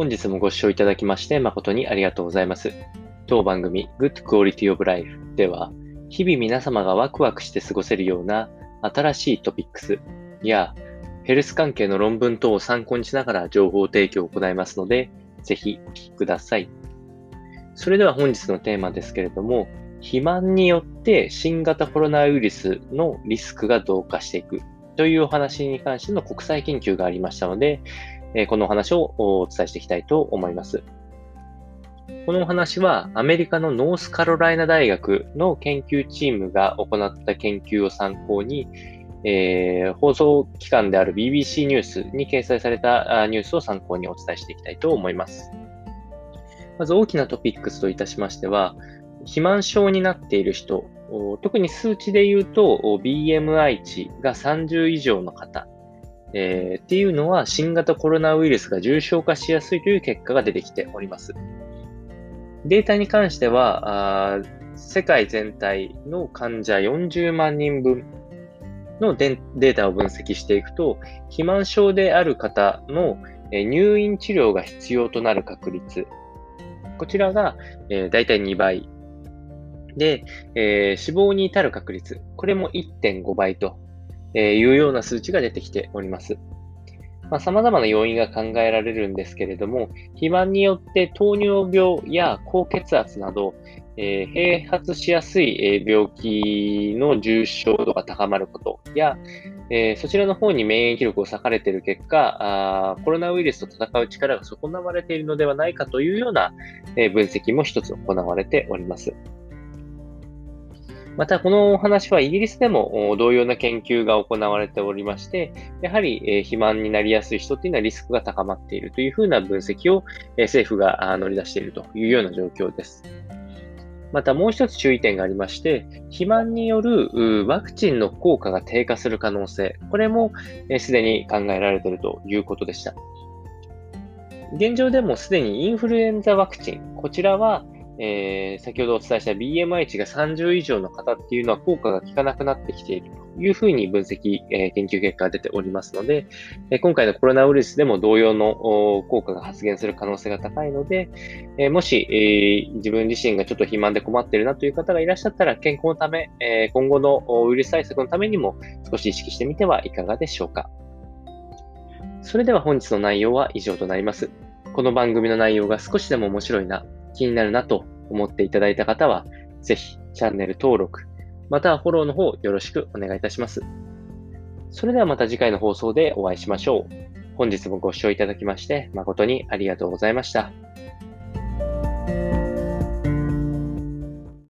本日もご視聴いただきまして誠にありがとうございます。当番組 Good Quality of Life では、日々皆様がワクワクして過ごせるような新しいトピックスやヘルス関係の論文等を参考にしながら情報提供を行いますので、ぜひお聞きください。それでは本日のテーマですけれども、肥満によって新型コロナウイルスのリスクが増加していくというお話に関しての国際研究がありましたので、えこのお話をお伝えしていきたいと思います。このお話はアメリカのノースカロライナ大学の研究チームが行った研究を参考に、えー、放送機関である BBC ニュースに掲載されたニュースを参考にお伝えしていきたいと思います。まず大きなトピックスといたしましては、肥満症になっている人、特に数値で言うと BMI 値が30以上の方、えー、っていうのは新型コロナウイルスが重症化しやすいという結果が出てきております。データに関しては、あ世界全体の患者40万人分のデータを分析していくと、肥満症である方の入院治療が必要となる確率、こちらが、えー、大体2倍。で、えー、死亡に至る確率、これも1.5倍とえいうような数値が出てきております。まあ、様々な要因が考えられるんですけれども、肥満によって糖尿病や高血圧など、えー、併発しやすい病気の重症度が高まることや、えー、そちらの方に免疫力を割かれている結果あ、コロナウイルスと戦う力が損なわれているのではないかというような、え、分析も一つ行われております。また、このお話はイギリスでも同様な研究が行われておりまして、やはり、肥満になりやすい人っていうのはリスクが高まっているというふうな分析を、政府が乗り出しているというような状況です。またもう一つ注意点がありまして、肥満によるワクチンの効果が低下する可能性、これもすでに考えられているということでした。現状でもすでにインフルエンザワクチン、こちらはえー、先ほどお伝えした BMI 値が30以上の方っていうのは効果が効かなくなってきているというふうに分析、えー、研究結果が出ておりますので、え、今回のコロナウイルスでも同様の効果が発現する可能性が高いので、えもし、え自分自身がちょっと肥満で困ってるなという方がいらっしゃったら、健康のため、え今後のウイルス対策のためにも少し意識してみてはいかがでしょうか。それでは本日の内容は以上となります。この番組の内容が少しでも面白いな、気になるなと思っていただいた方は、ぜひチャンネル登録、またはフォローの方よろしくお願いいたします。それではまた次回の放送でお会いしましょう。本日もご視聴いただきまして誠にありがとうございました。